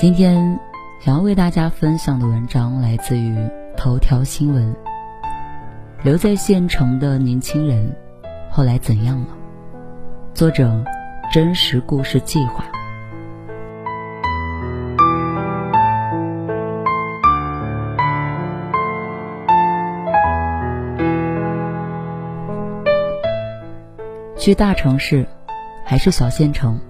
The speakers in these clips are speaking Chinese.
今天想要为大家分享的文章来自于头条新闻。留在县城的年轻人后来怎样了？作者：真实故事计划。去大城市还是小县城？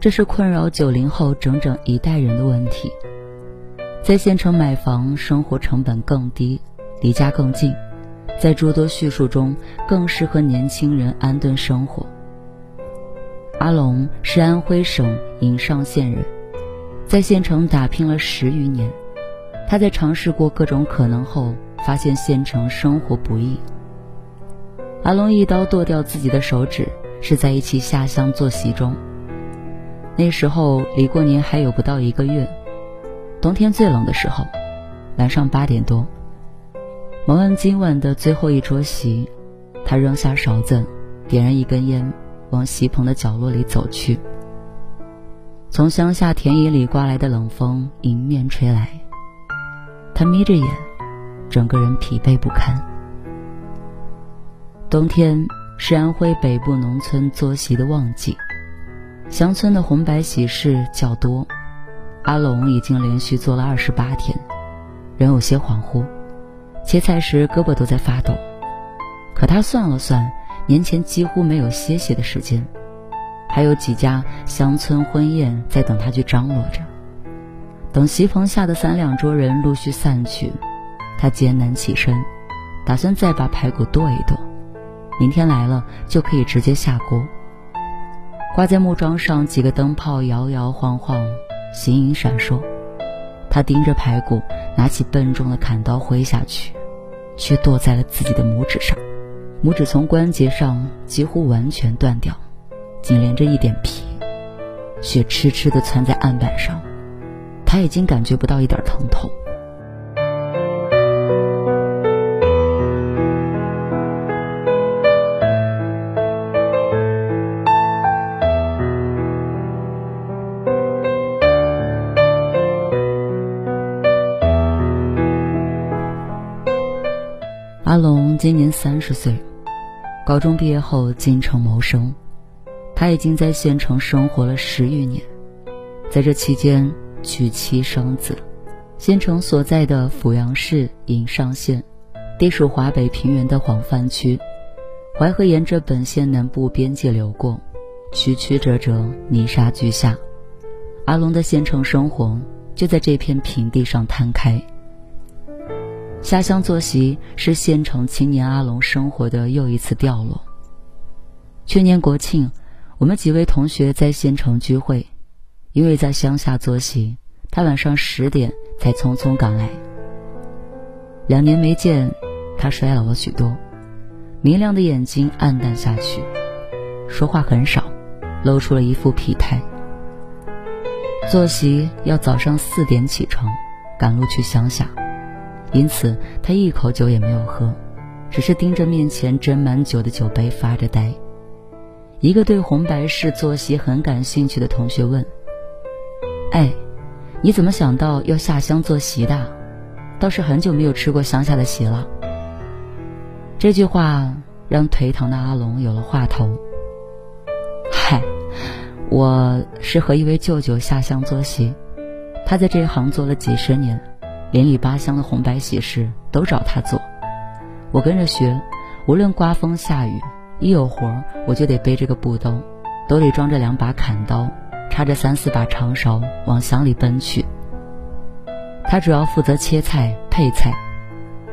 这是困扰九零后整整一代人的问题。在县城买房，生活成本更低，离家更近，在诸多叙述中更适合年轻人安顿生活。阿龙是安徽省颍上县人，在县城打拼了十余年。他在尝试过各种可能后，发现县城生活不易。阿龙一刀剁掉自己的手指，是在一起下乡做席中。那时候离过年还有不到一个月，冬天最冷的时候，晚上八点多，忙完今晚的最后一桌席，他扔下勺子，点燃一根烟，往席棚的角落里走去。从乡下田野里刮来的冷风迎面吹来，他眯着眼，整个人疲惫不堪。冬天是安徽北部农村作席的旺季。乡村的红白喜事较多，阿龙已经连续做了二十八天，人有些恍惚，切菜时胳膊都在发抖。可他算了算，年前几乎没有歇息的时间，还有几家乡村婚宴在等他去张罗着。等席棚下的三两桌人陆续散去，他艰难起身，打算再把排骨剁一剁，明天来了就可以直接下锅。挂在木桩上几个灯泡摇摇晃晃，形影闪烁。他盯着排骨，拿起笨重的砍刀挥下去，却剁在了自己的拇指上。拇指从关节上几乎完全断掉，仅连着一点皮，血痴痴地窜在案板上。他已经感觉不到一点疼痛。今年三十岁，高中毕业后进城谋生。他已经在县城生活了十余年，在这期间娶妻生子。县城所在的阜阳市颍上县，地属华北平原的黄泛区，淮河沿着本县南部边界流过，曲曲折折，泥沙俱下。阿龙的县城生活就在这片平地上摊开。下乡作席是县城青年阿龙生活的又一次掉落。去年国庆，我们几位同学在县城聚会，因为在乡下作席，他晚上十点才匆匆赶来。两年没见，他衰老了许多，明亮的眼睛暗淡下去，说话很少，露出了一副疲态。作息要早上四点起床，赶路去乡下。因此，他一口酒也没有喝，只是盯着面前斟满酒的酒杯发着呆。一个对红白事作息很感兴趣的同学问：“哎，你怎么想到要下乡做席的？倒是很久没有吃过乡下的席了。”这句话让颓唐的阿龙有了话头：“嗨，我是和一位舅舅下乡做席，他在这一行做了几十年。”邻里八乡的红白喜事都找他做，我跟着学，无论刮风下雨，一有活儿我就得背着个布兜，兜里装着两把砍刀，插着三四把长勺往乡里奔去。他主要负责切菜配菜，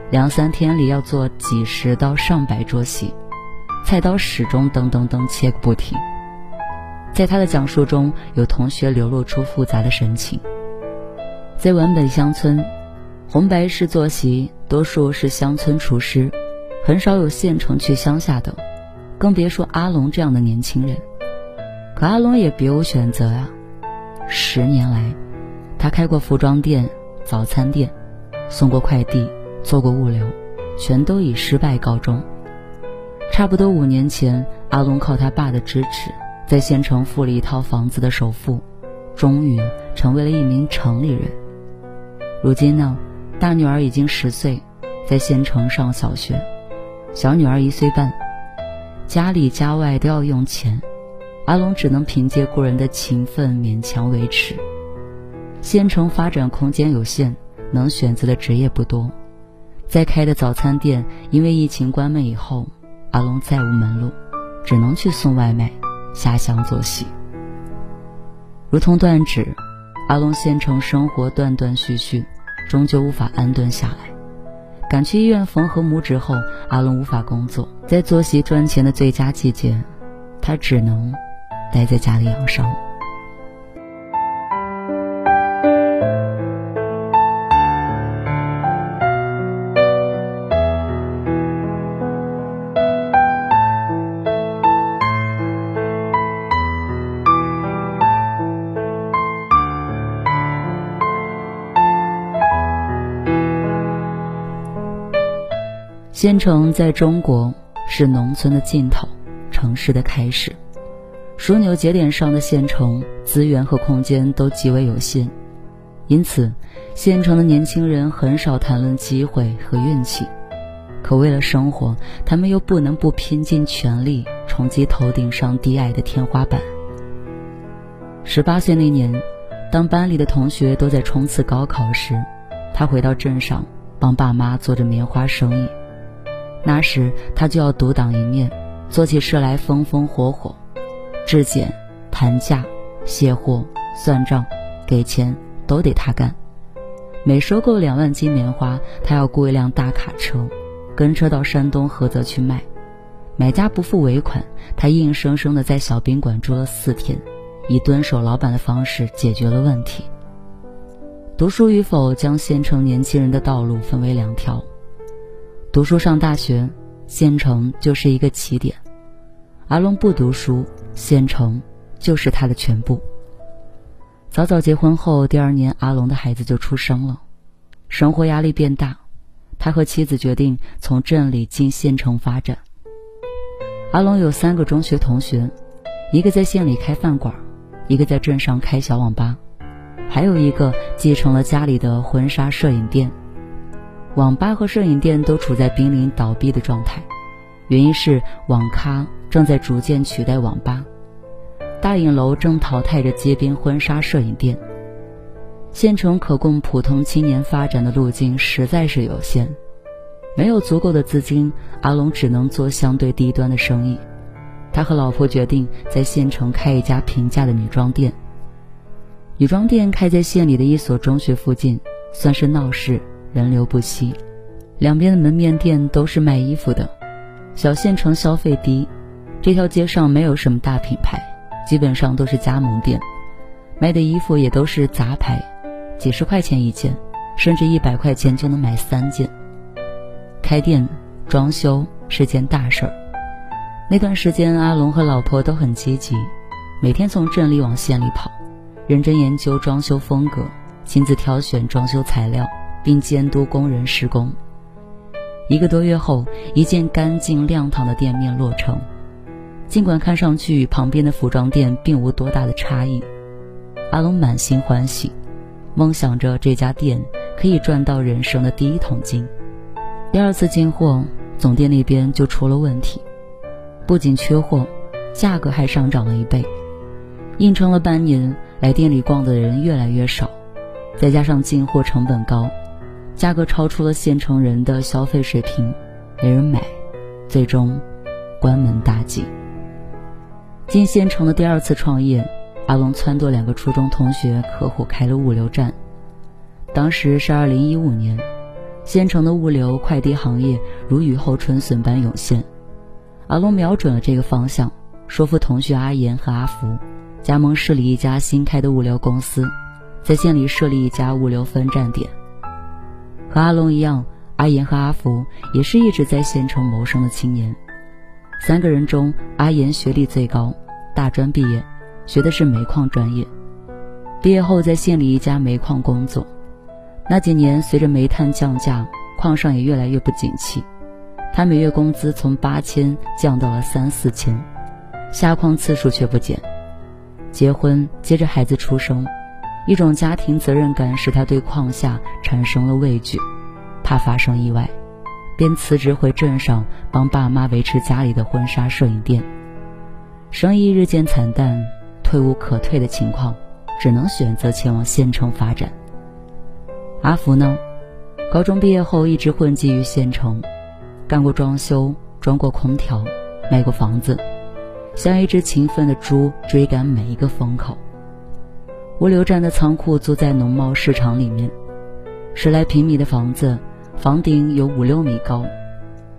两三天里要做几十到上百桌席，菜刀始终噔噔噔切个不停。在他的讲述中，有同学流露出复杂的神情。在皖北乡村，红白事坐席多数是乡村厨师，很少有县城去乡下的，更别说阿龙这样的年轻人。可阿龙也别无选择啊！十年来，他开过服装店、早餐店，送过快递，做过物流，全都以失败告终。差不多五年前，阿龙靠他爸的支持。在县城付了一套房子的首付，终于成为了一名城里人。如今呢，大女儿已经十岁，在县城上小学，小女儿一岁半，家里家外都要用钱，阿龙只能凭借过人的勤奋勉强维持。县城发展空间有限，能选择的职业不多，在开的早餐店因为疫情关门以后，阿龙再无门路，只能去送外卖。下乡做戏，如同断指，阿龙县城生活断断续续，终究无法安顿下来。赶去医院缝合拇指后，阿龙无法工作，在作息赚钱的最佳季节，他只能待在家里养伤。县城在中国是农村的尽头，城市的开始。枢纽节点上的县城，资源和空间都极为有限，因此，县城的年轻人很少谈论机会和运气。可为了生活，他们又不能不拼尽全力冲击头顶上低矮的天花板。十八岁那年，当班里的同学都在冲刺高考时，他回到镇上帮爸妈做着棉花生意。那时他就要独当一面，做起事来风风火火，质检、谈价、卸货、算账、给钱都得他干。每收购两万斤棉花，他要雇一辆大卡车，跟车到山东菏泽去卖。买家不付尾款，他硬生生的在小宾馆住了四天，以蹲守老板的方式解决了问题。读书与否，将县城年轻人的道路分为两条。读书上大学，县城就是一个起点。阿龙不读书，县城就是他的全部。早早结婚后，第二年阿龙的孩子就出生了，生活压力变大，他和妻子决定从镇里进县城发展。阿龙有三个中学同学，一个在县里开饭馆，一个在镇上开小网吧，还有一个继承了家里的婚纱摄影店。网吧和摄影店都处在濒临倒闭的状态，原因是网咖正在逐渐取代网吧，大影楼正淘汰着街边婚纱摄影店。县城可供普通青年发展的路径实在是有限，没有足够的资金，阿龙只能做相对低端的生意。他和老婆决定在县城开一家平价的女装店。女装店开在县里的一所中学附近，算是闹市。人流不息，两边的门面店都是卖衣服的。小县城消费低，这条街上没有什么大品牌，基本上都是加盟店，卖的衣服也都是杂牌，几十块钱一件，甚至一百块钱就能买三件。开店装修是件大事儿。那段时间，阿龙和老婆都很积极，每天从镇里往县里跑，认真研究装修风格，亲自挑选装修材料。并监督工人施工。一个多月后，一件干净亮堂的店面落成。尽管看上去与旁边的服装店并无多大的差异，阿龙满心欢喜，梦想着这家店可以赚到人生的第一桶金。第二次进货，总店那边就出了问题，不仅缺货，价格还上涨了一倍。硬撑了半年，来店里逛的人越来越少，再加上进货成本高。价格超出了县城人的消费水平，没人买，最终关门大吉。进县城的第二次创业，阿龙撺掇两个初中同学合伙开了物流站。当时是二零一五年，县城的物流快递行业如雨后春笋般涌现。阿龙瞄准了这个方向，说服同学阿岩和阿福加盟市里一家新开的物流公司，在县里设立一家物流分站点。和阿龙一样，阿岩和阿福也是一直在县城谋生的青年。三个人中，阿岩学历最高，大专毕业，学的是煤矿专业。毕业后在县里一家煤矿工作。那几年，随着煤炭降价，矿上也越来越不景气。他每月工资从八千降到了三四千，下矿次数却不减。结婚，接着孩子出生，一种家庭责任感使他对矿下产生了畏惧，怕发生意外。便辞职回镇上帮爸妈维持家里的婚纱摄影店，生意日渐惨淡，退无可退的情况，只能选择前往县城发展。阿福呢，高中毕业后一直混迹于县城，干过装修，装过空调，卖过房子，像一只勤奋的猪追赶每一个风口。物流站的仓库租在农贸市场里面，十来平米的房子。房顶有五六米高，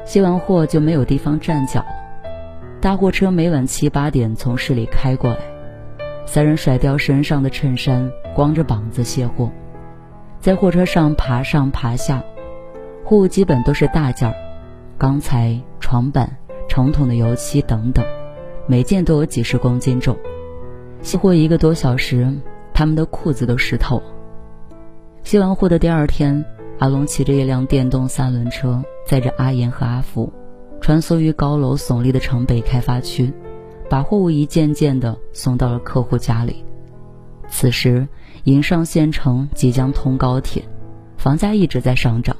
卸完货就没有地方站脚。大货车每晚七八点从市里开过来，三人甩掉身上的衬衫，光着膀子卸货，在货车上爬上爬下，货物基本都是大件儿，钢材、床板、成桶的油漆等等，每件都有几十公斤重。卸货一个多小时，他们的裤子都湿透。卸完货的第二天。阿龙骑着一辆电动三轮车，载着阿岩和阿福，穿梭于高楼耸立的城北开发区，把货物一件件的送到了客户家里。此时，颍上县城即将通高铁，房价一直在上涨，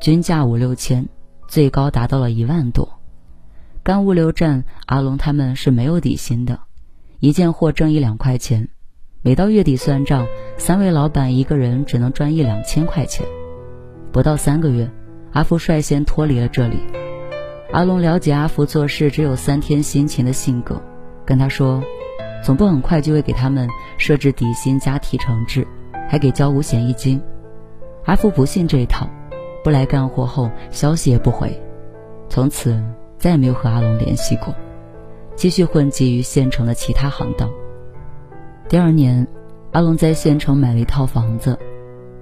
均价五六千，最高达到了一万多。干物流站，阿龙他们是没有底薪的，一件货挣一两块钱，每到月底算账，三位老板一个人只能赚一两千块钱。不到三个月，阿福率先脱离了这里。阿龙了解阿福做事只有三天心情的性格，跟他说：“总部很快就会给他们设置底薪加提成制，还给交五险一金。”阿福不信这一套，不来干活后消息也不回，从此再也没有和阿龙联系过，继续混迹于县城的其他行当。第二年，阿龙在县城买了一套房子。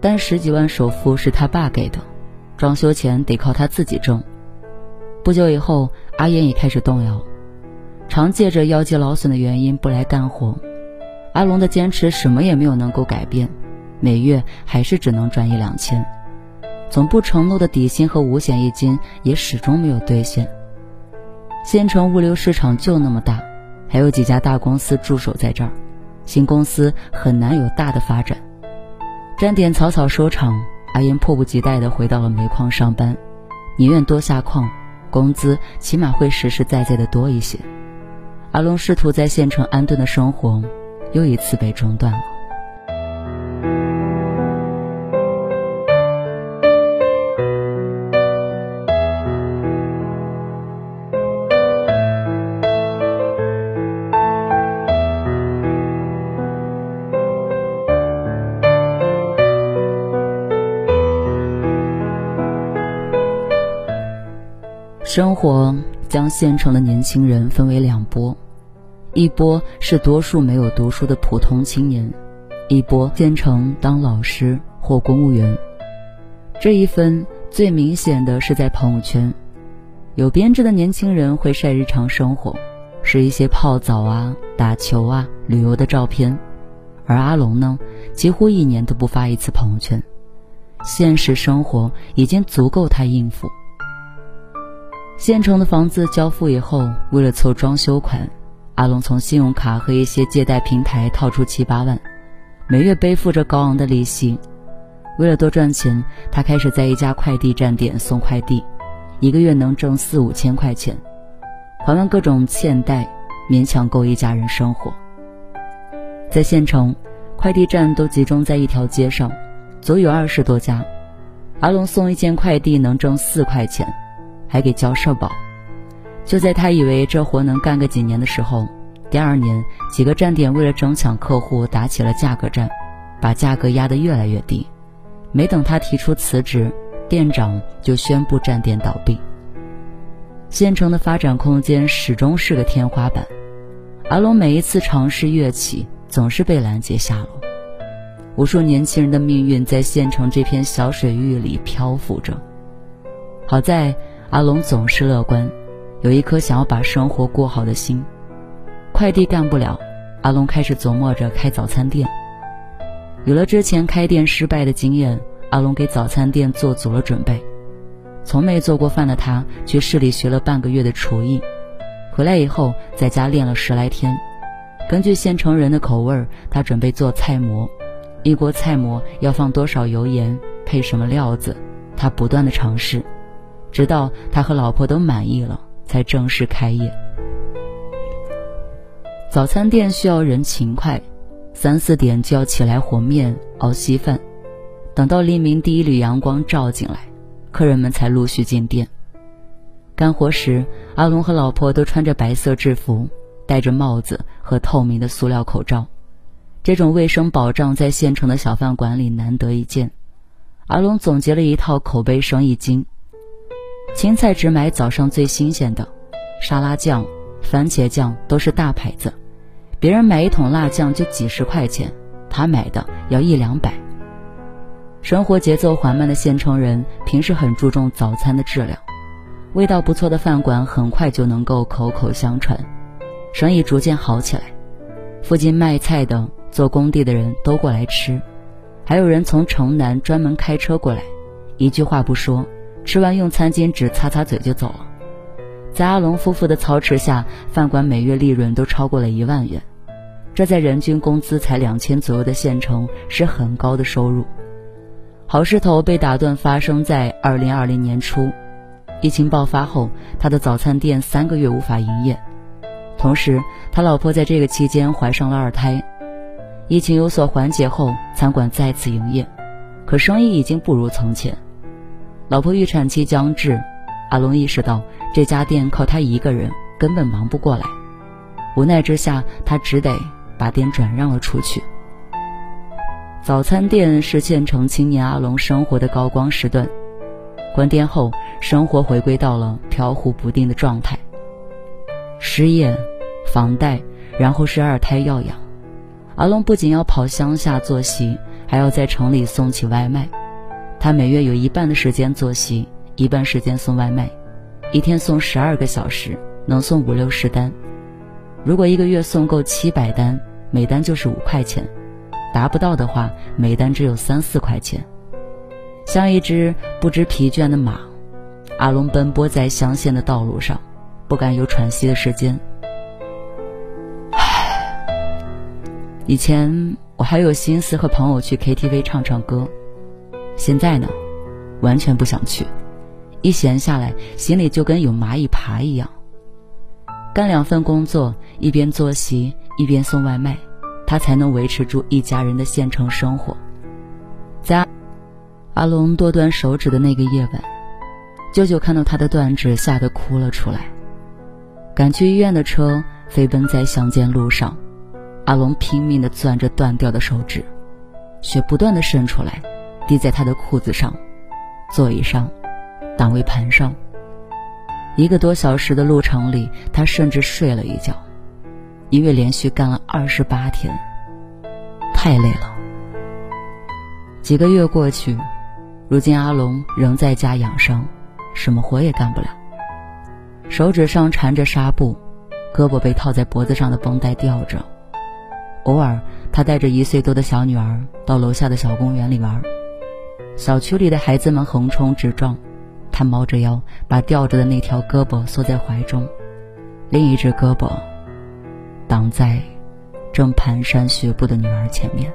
但十几万首付是他爸给的，装修钱得靠他自己挣。不久以后，阿燕也开始动摇，常借着腰肌劳损的原因不来干活。阿龙的坚持什么也没有能够改变，每月还是只能赚一两千。总部承诺的底薪和五险一金也始终没有兑现。县城物流市场就那么大，还有几家大公司驻守在这儿，新公司很难有大的发展。沾点草草收场，阿英迫不及待地回到了煤矿上班，宁愿多下矿，工资起码会实实在在的多一些。阿龙试图在县城安顿的生活，又一次被中断了。生活将县城的年轻人分为两波，一波是多数没有读书的普通青年，一波县城当老师或公务员。这一分最明显的是在朋友圈，有编制的年轻人会晒日常生活，是一些泡澡啊、打球啊、旅游的照片，而阿龙呢，几乎一年都不发一次朋友圈，现实生活已经足够他应付。县城的房子交付以后，为了凑装修款，阿龙从信用卡和一些借贷平台套出七八万，每月背负着高昂的利息。为了多赚钱，他开始在一家快递站点送快递，一个月能挣四五千块钱，还完各种欠贷，勉强够一家人生活。在县城，快递站都集中在一条街上，足有二十多家。阿龙送一件快递能挣四块钱。还给交社保，就在他以为这活能干个几年的时候，第二年几个站点为了争抢客户打起了价格战，把价格压得越来越低。没等他提出辞职，店长就宣布站点倒闭。县城的发展空间始终是个天花板。阿龙每一次尝试跃起，总是被拦截下楼。无数年轻人的命运在县城这片小水域里漂浮着。好在阿龙总是乐观，有一颗想要把生活过好的心。快递干不了，阿龙开始琢磨着开早餐店。有了之前开店失败的经验，阿龙给早餐店做足了准备。从没做过饭的他，去市里学了半个月的厨艺，回来以后在家练了十来天。根据县城人的口味，他准备做菜馍。一锅菜馍要放多少油盐，配什么料子，他不断的尝试，直到他和老婆都满意了，才正式开业。早餐店需要人勤快，三四点就要起来和面、熬稀饭，等到黎明第一缕阳光照进来，客人们才陆续进店。干活时，阿龙和老婆都穿着白色制服，戴着帽子和透明的塑料口罩。这种卫生保障在县城的小饭馆里难得一见。阿龙总结了一套口碑生意经：青菜只买早上最新鲜的，沙拉酱、番茄酱都是大牌子，别人买一桶辣酱就几十块钱，他买的要一两百。生活节奏缓慢的县城人平时很注重早餐的质量，味道不错的饭馆很快就能够口口相传，生意逐渐好起来。附近卖菜的。做工地的人都过来吃，还有人从城南专门开车过来，一句话不说，吃完用餐巾纸擦擦嘴就走了。在阿龙夫妇的操持下，饭馆每月利润都超过了一万元，这在人均工资才两千左右的县城是很高的收入。好势头被打断，发生在二零二零年初，疫情爆发后，他的早餐店三个月无法营业，同时他老婆在这个期间怀上了二胎。疫情有所缓解后，餐馆再次营业，可生意已经不如从前。老婆预产期将至，阿龙意识到这家店靠他一个人根本忙不过来，无奈之下，他只得把店转让了出去。早餐店是县城青年阿龙生活的高光时段，关店后，生活回归到了飘忽不定的状态。失业、房贷，然后是二胎要养。阿龙不仅要跑乡下坐席，还要在城里送起外卖。他每月有一半的时间作息，一半时间送外卖，一天送十二个小时，能送五六十单。如果一个月送够七百单，每单就是五块钱；达不到的话，每单只有三四块钱。像一只不知疲倦的马，阿龙奔波在乡县的道路上，不敢有喘息的时间。以前我还有心思和朋友去 KTV 唱唱歌，现在呢，完全不想去。一闲下来，心里就跟有蚂蚁爬一样。干两份工作，一边做席，一边送外卖，他才能维持住一家人的县城生活。在阿龙剁断手指的那个夜晚，舅舅看到他的断指，吓得哭了出来。赶去医院的车飞奔在乡间路上。阿龙拼命地攥着断掉的手指，血不断地渗出来，滴在他的裤子上、座椅上、档位盘上。一个多小时的路程里，他甚至睡了一觉，因为连续干了二十八天，太累了。几个月过去，如今阿龙仍在家养伤，什么活也干不了。手指上缠着纱布，胳膊被套在脖子上的绷带吊着。偶尔，他带着一岁多的小女儿到楼下的小公园里玩。小区里的孩子们横冲直撞，他猫着腰，把吊着的那条胳膊缩在怀中，另一只胳膊挡在正蹒跚学步的女儿前面。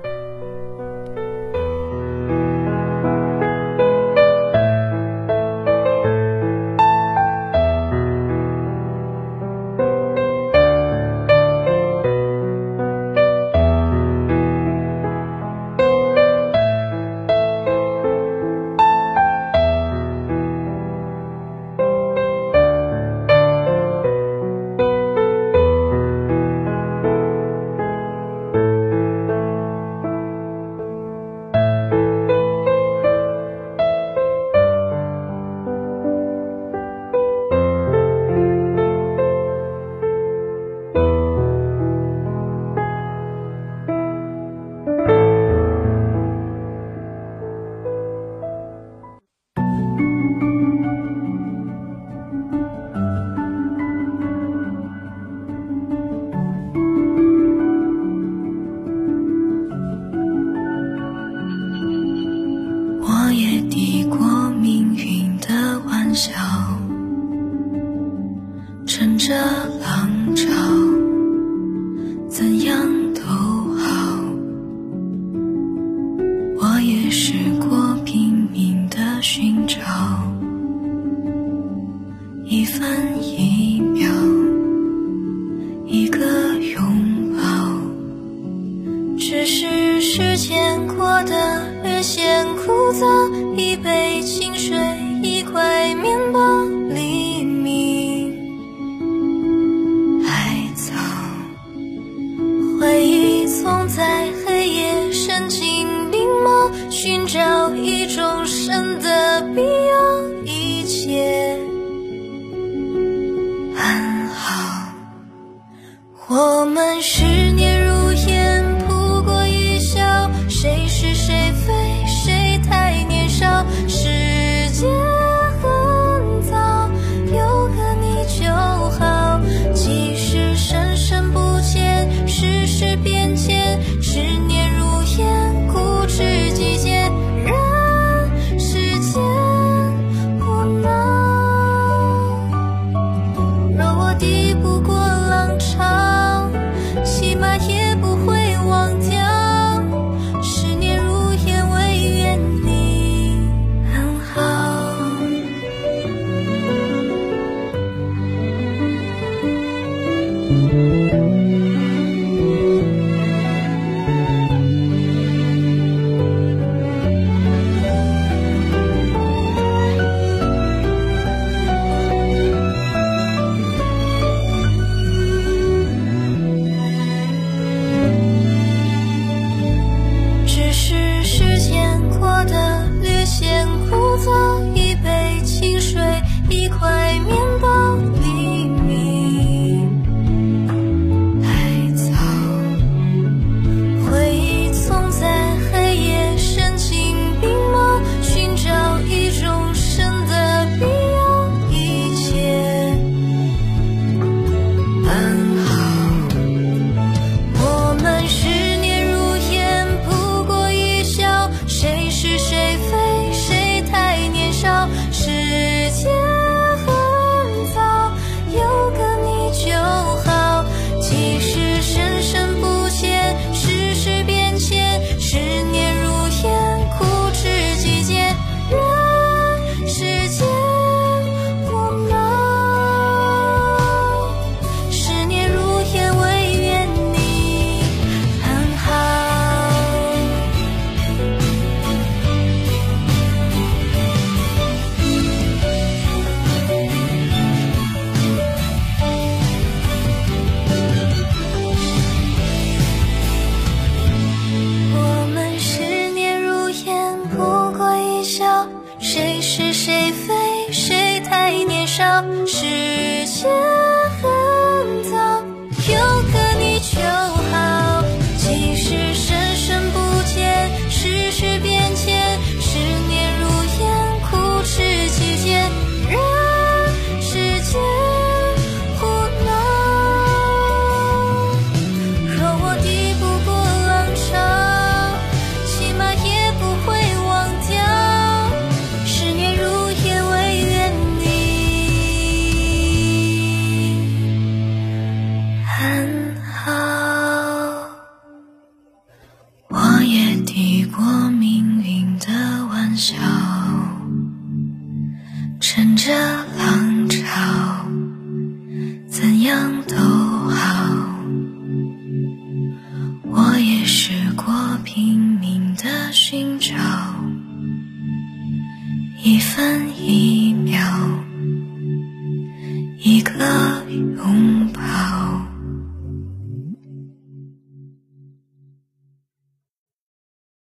敌不过